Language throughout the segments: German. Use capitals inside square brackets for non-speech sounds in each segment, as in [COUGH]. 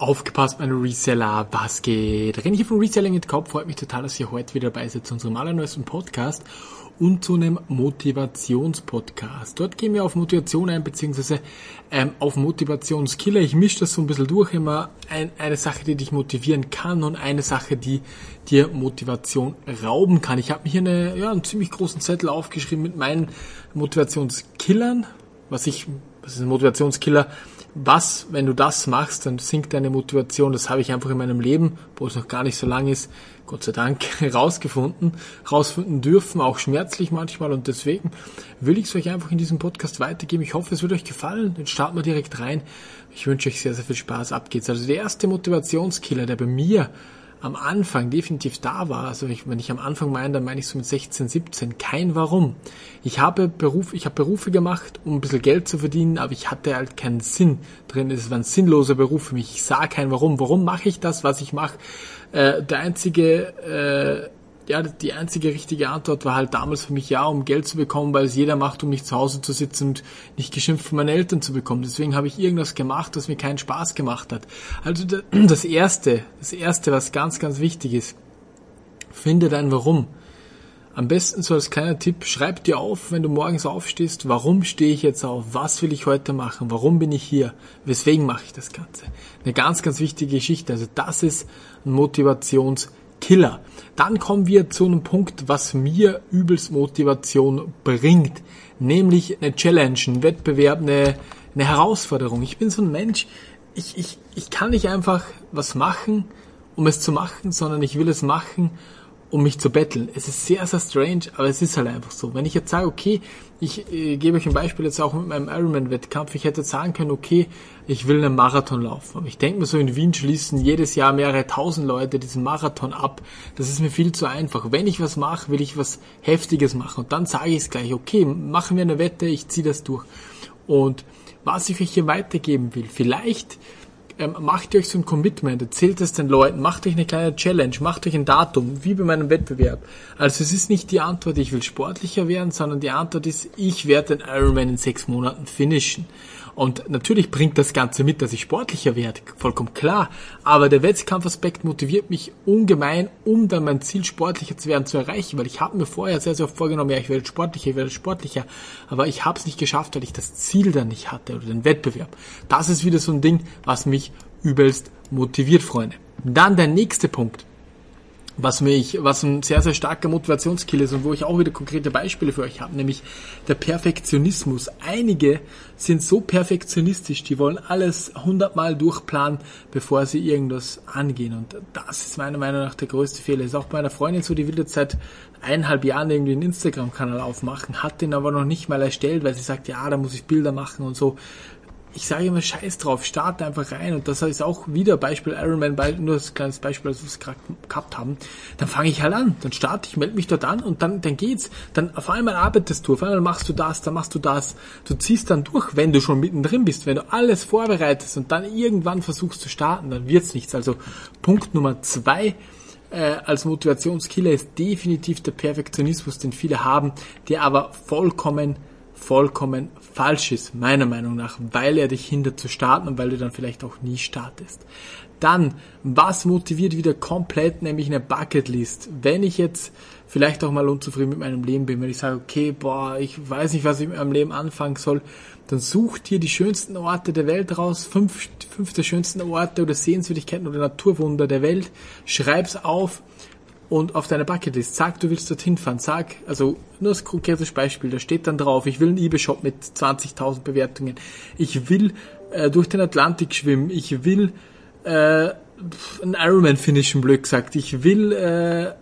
Aufgepasst, meine Reseller, was geht? René hier von Reselling mit Kopf. Freut mich total, dass ihr heute wieder dabei seid zu unserem allerneuesten Podcast und zu einem Motivationspodcast. Dort gehen wir auf Motivation ein, beziehungsweise ähm, auf Motivationskiller. Ich mische das so ein bisschen durch, immer ein, eine Sache, die dich motivieren kann und eine Sache, die dir Motivation rauben kann. Ich habe mir hier eine, ja, einen ziemlich großen Zettel aufgeschrieben mit meinen Motivationskillern. Was ich, was ist ein Motivationskiller? Was, wenn du das machst, dann sinkt deine Motivation. Das habe ich einfach in meinem Leben, wo es noch gar nicht so lang ist, Gott sei Dank, [LAUGHS] rausgefunden, rausfinden dürfen, auch schmerzlich manchmal. Und deswegen will ich es euch einfach in diesem Podcast weitergeben. Ich hoffe, es wird euch gefallen. Dann starten wir direkt rein. Ich wünsche euch sehr, sehr viel Spaß. Ab geht's. Also der erste Motivationskiller, der bei mir am Anfang definitiv da war, also ich, wenn ich am Anfang meine, dann meine ich so mit 16, 17, kein Warum. Ich habe Beruf, ich habe Berufe gemacht, um ein bisschen Geld zu verdienen, aber ich hatte halt keinen Sinn drin. Es war ein sinnloser Beruf für mich. Ich sah kein Warum. Warum mache ich das, was ich mache? Äh, der einzige äh, ja, die einzige richtige Antwort war halt damals für mich ja, um Geld zu bekommen, weil es jeder macht, um nicht zu Hause zu sitzen und nicht geschimpft von meinen Eltern zu bekommen. Deswegen habe ich irgendwas gemacht, was mir keinen Spaß gemacht hat. Also [CLEARS THROAT] das erste, das erste, was ganz, ganz wichtig ist, finde dein Warum. Am besten so als kleiner Tipp, schreib dir auf, wenn du morgens aufstehst, warum stehe ich jetzt auf? Was will ich heute machen? Warum bin ich hier? Weswegen mache ich das Ganze? Eine ganz, ganz wichtige Geschichte. Also das ist ein Motivations- Killer. Dann kommen wir zu einem Punkt, was mir übelst Motivation bringt. Nämlich eine Challenge, ein Wettbewerb, eine, eine Herausforderung. Ich bin so ein Mensch, ich, ich, ich kann nicht einfach was machen, um es zu machen, sondern ich will es machen, um mich zu betteln. Es ist sehr, sehr strange, aber es ist halt einfach so. Wenn ich jetzt sage, okay, ich äh, gebe euch ein Beispiel jetzt auch mit meinem Ironman-Wettkampf, ich hätte sagen können, okay, ich will einen Marathon laufen. Aber ich denke mir so, in Wien schließen jedes Jahr mehrere tausend Leute diesen Marathon ab. Das ist mir viel zu einfach. Wenn ich was mache, will ich was Heftiges machen. Und dann sage ich es gleich, okay, machen wir eine Wette, ich ziehe das durch. Und was ich euch hier weitergeben will, vielleicht ähm, macht euch so ein Commitment, erzählt es den Leuten, macht euch eine kleine Challenge, macht euch ein Datum, wie bei meinem Wettbewerb. Also es ist nicht die Antwort, ich will sportlicher werden, sondern die Antwort ist, ich werde den Ironman in sechs Monaten finishen. Und natürlich bringt das Ganze mit, dass ich sportlicher werde, vollkommen klar. Aber der Wettkampfaspekt motiviert mich ungemein, um dann mein Ziel sportlicher zu werden, zu erreichen. Weil ich habe mir vorher sehr, sehr oft vorgenommen, ja, ich werde sportlicher, ich werde sportlicher. Aber ich habe es nicht geschafft, weil ich das Ziel dann nicht hatte oder den Wettbewerb. Das ist wieder so ein Ding, was mich übelst motiviert, Freunde. Dann der nächste Punkt was mich, was ein sehr, sehr starker Motivationskill ist und wo ich auch wieder konkrete Beispiele für euch habe, nämlich der Perfektionismus. Einige sind so perfektionistisch, die wollen alles hundertmal durchplanen, bevor sie irgendwas angehen. Und das ist meiner Meinung nach der größte Fehler. Ist auch bei einer Freundin so, die will jetzt seit eineinhalb Jahren irgendwie einen Instagram-Kanal aufmachen, hat den aber noch nicht mal erstellt, weil sie sagt, ja, da muss ich Bilder machen und so ich sage immer Scheiß drauf, starte einfach rein. Und das ist auch wieder Beispiel Ironman, nur das kleines Beispiel, das wir gerade gehabt haben, dann fange ich halt an, dann starte ich, melde mich dort an und dann, dann geht's, dann auf einmal arbeitest du, auf einmal machst du das, dann machst du das, du ziehst dann durch, wenn du schon mittendrin bist, wenn du alles vorbereitest und dann irgendwann versuchst zu starten, dann wird's nichts. Also Punkt Nummer zwei, äh, als Motivationskiller ist definitiv der Perfektionismus, den viele haben, der aber vollkommen vollkommen falsch ist, meiner Meinung nach, weil er dich hindert zu starten und weil du dann vielleicht auch nie startest. Dann, was motiviert wieder komplett, nämlich eine Bucketlist. Wenn ich jetzt vielleicht auch mal unzufrieden mit meinem Leben bin, wenn ich sage, okay, boah, ich weiß nicht, was ich mit meinem Leben anfangen soll, dann such dir die schönsten Orte der Welt raus, fünf, fünf der schönsten Orte oder Sehenswürdigkeiten oder Naturwunder der Welt, schreib's auf, und auf deiner Bucketlist. Sag, du willst dorthin fahren, sag, also nur als konkretes Beispiel, da steht dann drauf, ich will einen eBay-Shop mit 20.000 Bewertungen, ich will äh, durch den Atlantik schwimmen, ich will äh, ein Ironman finishen, blöd gesagt, ich will, äh,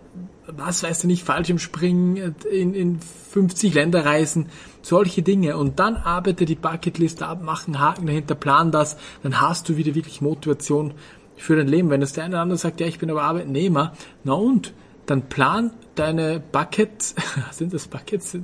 was weißt du nicht, falsch im Springen, in, in 50 Länder reisen, solche Dinge. Und dann arbeite die Bucketlist ab, mach einen Haken dahinter, plan das, dann hast du wieder wirklich Motivation für dein Leben. Wenn das der eine oder andere sagt, ja, ich bin aber Arbeitnehmer, na und? Dann plan deine Buckets, [LAUGHS] sind das Buckets?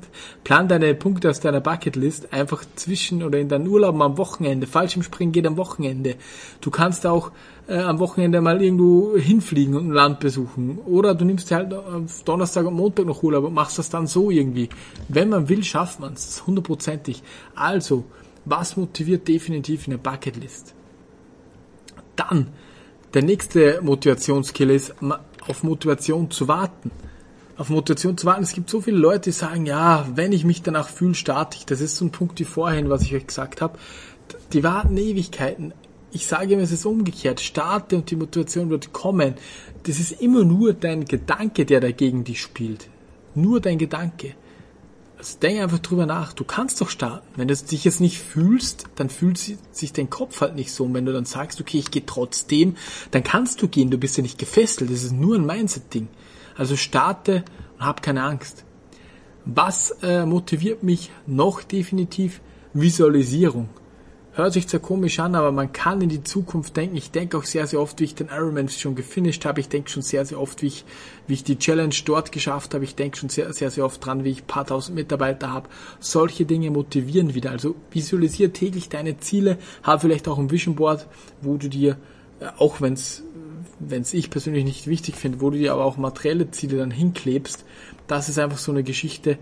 Plan deine Punkte aus deiner Bucketlist einfach zwischen oder in deinen Urlauben am Wochenende. Falschem Springen geht am Wochenende. Du kannst auch äh, am Wochenende mal irgendwo hinfliegen und ein Land besuchen. Oder du nimmst halt Donnerstag und Montag noch Urlaub und machst das dann so irgendwie. Wenn man will, schafft man es. Hundertprozentig. Also, was motiviert definitiv eine Bucketlist? Dann, der nächste Motivationskill ist, auf Motivation zu warten. Auf Motivation zu warten. Es gibt so viele Leute, die sagen, ja, wenn ich mich danach fühle, starte ich. Das ist so ein Punkt wie vorhin, was ich euch gesagt habe. Die warten Ewigkeiten. Ich sage immer, es ist umgekehrt. Starte und die Motivation wird kommen. Das ist immer nur dein Gedanke, der dagegen dich spielt. Nur dein Gedanke. Also denk einfach drüber nach. Du kannst doch starten. Wenn du dich jetzt nicht fühlst, dann fühlt sich dein Kopf halt nicht so. Und wenn du dann sagst, okay, ich gehe trotzdem, dann kannst du gehen. Du bist ja nicht gefesselt. Das ist nur ein Mindset-Ding. Also starte und hab keine Angst. Was äh, motiviert mich noch definitiv? Visualisierung. Hört sich zwar komisch an, aber man kann in die Zukunft denken. Ich denke auch sehr, sehr oft, wie ich den Ironman schon gefinisht habe. Ich denke schon sehr, sehr oft, wie ich, wie ich die Challenge dort geschafft habe. Ich denke schon sehr, sehr, sehr oft dran, wie ich paar tausend Mitarbeiter habe. Solche Dinge motivieren wieder. Also visualisiere täglich deine Ziele. Habe vielleicht auch ein Vision Board, wo du dir, äh, auch wenn es wenn es ich persönlich nicht wichtig finde, wo du dir aber auch materielle Ziele dann hinklebst, das ist einfach so eine Geschichte,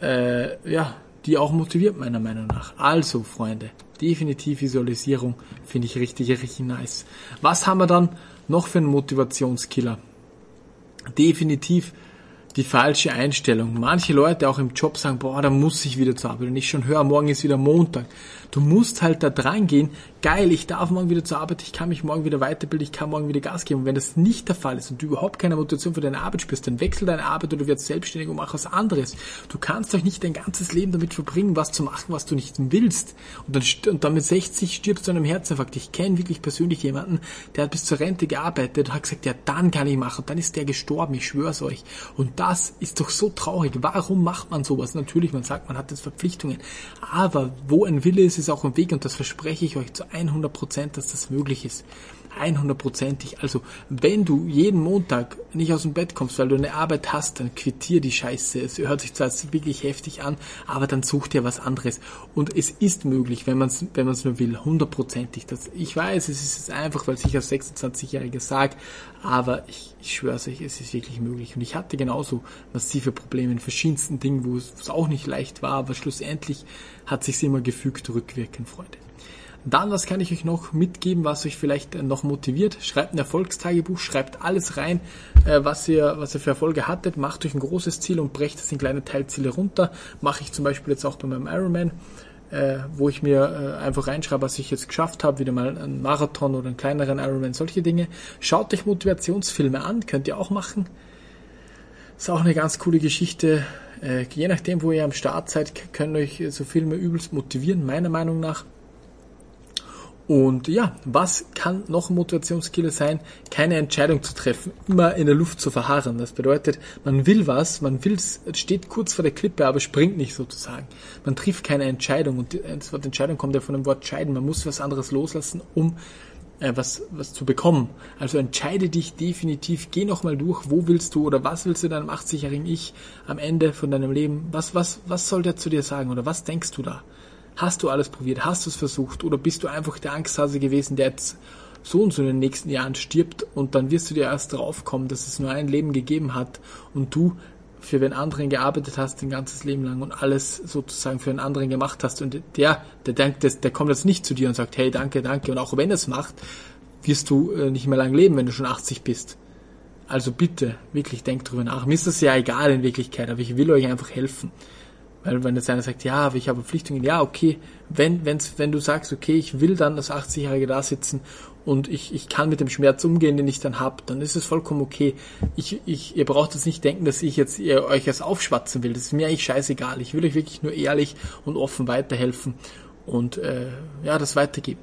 äh, ja, die auch motiviert meiner Meinung nach. Also, Freunde, definitiv Visualisierung finde ich richtig, richtig nice. Was haben wir dann noch für einen Motivationskiller? Definitiv die falsche Einstellung. Manche Leute auch im Job sagen, boah, da muss ich wieder zur Arbeit. Und ich schon höre, morgen ist wieder Montag. Du musst halt da dran gehen. Geil, ich darf morgen wieder zur Arbeit, ich kann mich morgen wieder weiterbilden, ich kann morgen wieder Gas geben. Und wenn das nicht der Fall ist und du überhaupt keine Motivation für deine Arbeit spürst, dann wechsel deine Arbeit oder du wirst selbstständig und mach was anderes. Du kannst doch nicht dein ganzes Leben damit verbringen, was zu machen, was du nicht willst. Und dann, und dann mit 60 stirbst du an einem Herzinfarkt. Ich kenne wirklich persönlich jemanden, der hat bis zur Rente gearbeitet und hat gesagt, ja, dann kann ich machen. Dann ist der gestorben, ich schwör's euch. Und das ist doch so traurig. Warum macht man sowas? Natürlich, man sagt, man hat jetzt Verpflichtungen. Aber wo ein Wille ist, ist auch ein Weg und das verspreche ich euch zu 100 Prozent, dass das möglich ist. 100%ig. Also, wenn du jeden Montag nicht aus dem Bett kommst, weil du eine Arbeit hast, dann quittier die Scheiße. Es hört sich zwar wirklich heftig an, aber dann such dir was anderes. Und es ist möglich, wenn man es wenn man's nur will, hundertprozentig. Ich weiß, es ist einfach, weil ich als 26-Jähriger sage, aber ich, ich schwöre euch, es ist wirklich möglich. Und ich hatte genauso massive Probleme in verschiedensten Dingen, wo es auch nicht leicht war, aber schlussendlich hat sich immer gefügt rückwirkend, Freunde. Dann, was kann ich euch noch mitgeben, was euch vielleicht äh, noch motiviert? Schreibt ein Erfolgstagebuch, schreibt alles rein, äh, was ihr, was ihr für Erfolge hattet, macht euch ein großes Ziel und brecht es in kleine Teilziele runter. Mache ich zum Beispiel jetzt auch bei meinem Ironman, äh, wo ich mir einfach reinschreibe, was ich jetzt geschafft habe, wieder mal einen Marathon oder einen kleineren Ironman, solche Dinge. Schaut euch Motivationsfilme an, könnt ihr auch machen. Ist auch eine ganz coole Geschichte. je nachdem, wo ihr am Start seid, können euch so Filme übelst motivieren, meiner Meinung nach. Und ja, was kann noch ein Motivationskiller sein? Keine Entscheidung zu treffen, immer in der Luft zu verharren. Das bedeutet, man will was, man will, steht kurz vor der Klippe, aber springt nicht sozusagen. Man trifft keine Entscheidung und das Wort Entscheidung kommt ja von dem Wort scheiden. Man muss was anderes loslassen, um äh, was, was zu bekommen. Also entscheide dich definitiv, geh nochmal durch, wo willst du oder was willst du deinem 80-jährigen Ich am Ende von deinem Leben, was, was, was soll der zu dir sagen oder was denkst du da? Hast du alles probiert? Hast du es versucht? Oder bist du einfach der Angsthase gewesen, der jetzt so und so in den nächsten Jahren stirbt und dann wirst du dir erst draufkommen, dass es nur ein Leben gegeben hat und du für den anderen gearbeitet hast ein ganzes Leben lang und alles sozusagen für den anderen gemacht hast und der, der denkt, der kommt jetzt nicht zu dir und sagt, hey, danke, danke und auch wenn er es macht, wirst du äh, nicht mehr lang leben, wenn du schon 80 bist. Also bitte, wirklich denkt drüber nach. Mir ist das ja egal in Wirklichkeit, aber ich will euch einfach helfen. Weil wenn jetzt einer sagt, ja, aber ich habe Verpflichtungen, ja, okay, wenn, wenn's, wenn du sagst, okay, ich will dann das 80-Jährige da sitzen und ich, ich kann mit dem Schmerz umgehen, den ich dann hab, dann ist es vollkommen okay. Ich, ich, ihr braucht jetzt nicht denken, dass ich jetzt ihr euch das aufschwatzen will. Das ist mir eigentlich scheißegal. Ich will euch wirklich nur ehrlich und offen weiterhelfen und äh, ja, das weitergeben.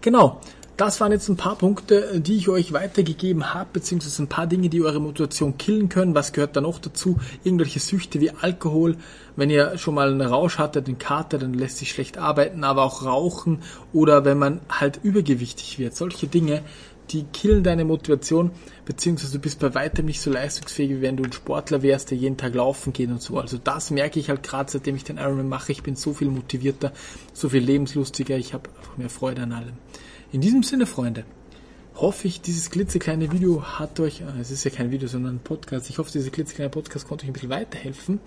Genau. Das waren jetzt ein paar Punkte, die ich euch weitergegeben habe, beziehungsweise ein paar Dinge, die eure Motivation killen können. Was gehört da noch dazu? Irgendwelche Süchte wie Alkohol. Wenn ihr schon mal einen Rausch hattet, einen Kater, dann lässt sich schlecht arbeiten, aber auch Rauchen oder wenn man halt übergewichtig wird. Solche Dinge, die killen deine Motivation, beziehungsweise du bist bei weitem nicht so leistungsfähig, wie wenn du ein Sportler wärst, der jeden Tag laufen geht und so. Also das merke ich halt gerade, seitdem ich den Ironman mache. Ich bin so viel motivierter, so viel lebenslustiger, ich habe einfach mehr Freude an allem. In diesem Sinne, Freunde, hoffe ich, dieses klitzekleine Video hat euch, äh, es ist ja kein Video, sondern ein Podcast, ich hoffe, dieser klitzekleine Podcast konnte euch ein bisschen weiterhelfen.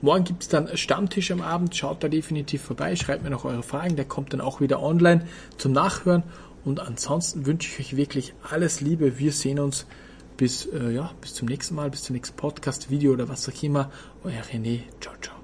Morgen gibt es dann Stammtisch am Abend, schaut da definitiv vorbei, schreibt mir noch eure Fragen, der kommt dann auch wieder online zum Nachhören Und ansonsten wünsche ich euch wirklich alles Liebe. Wir sehen uns bis, äh, ja, bis zum nächsten Mal, bis zum nächsten Podcast, Video oder was auch immer. Euer René. Ciao, ciao.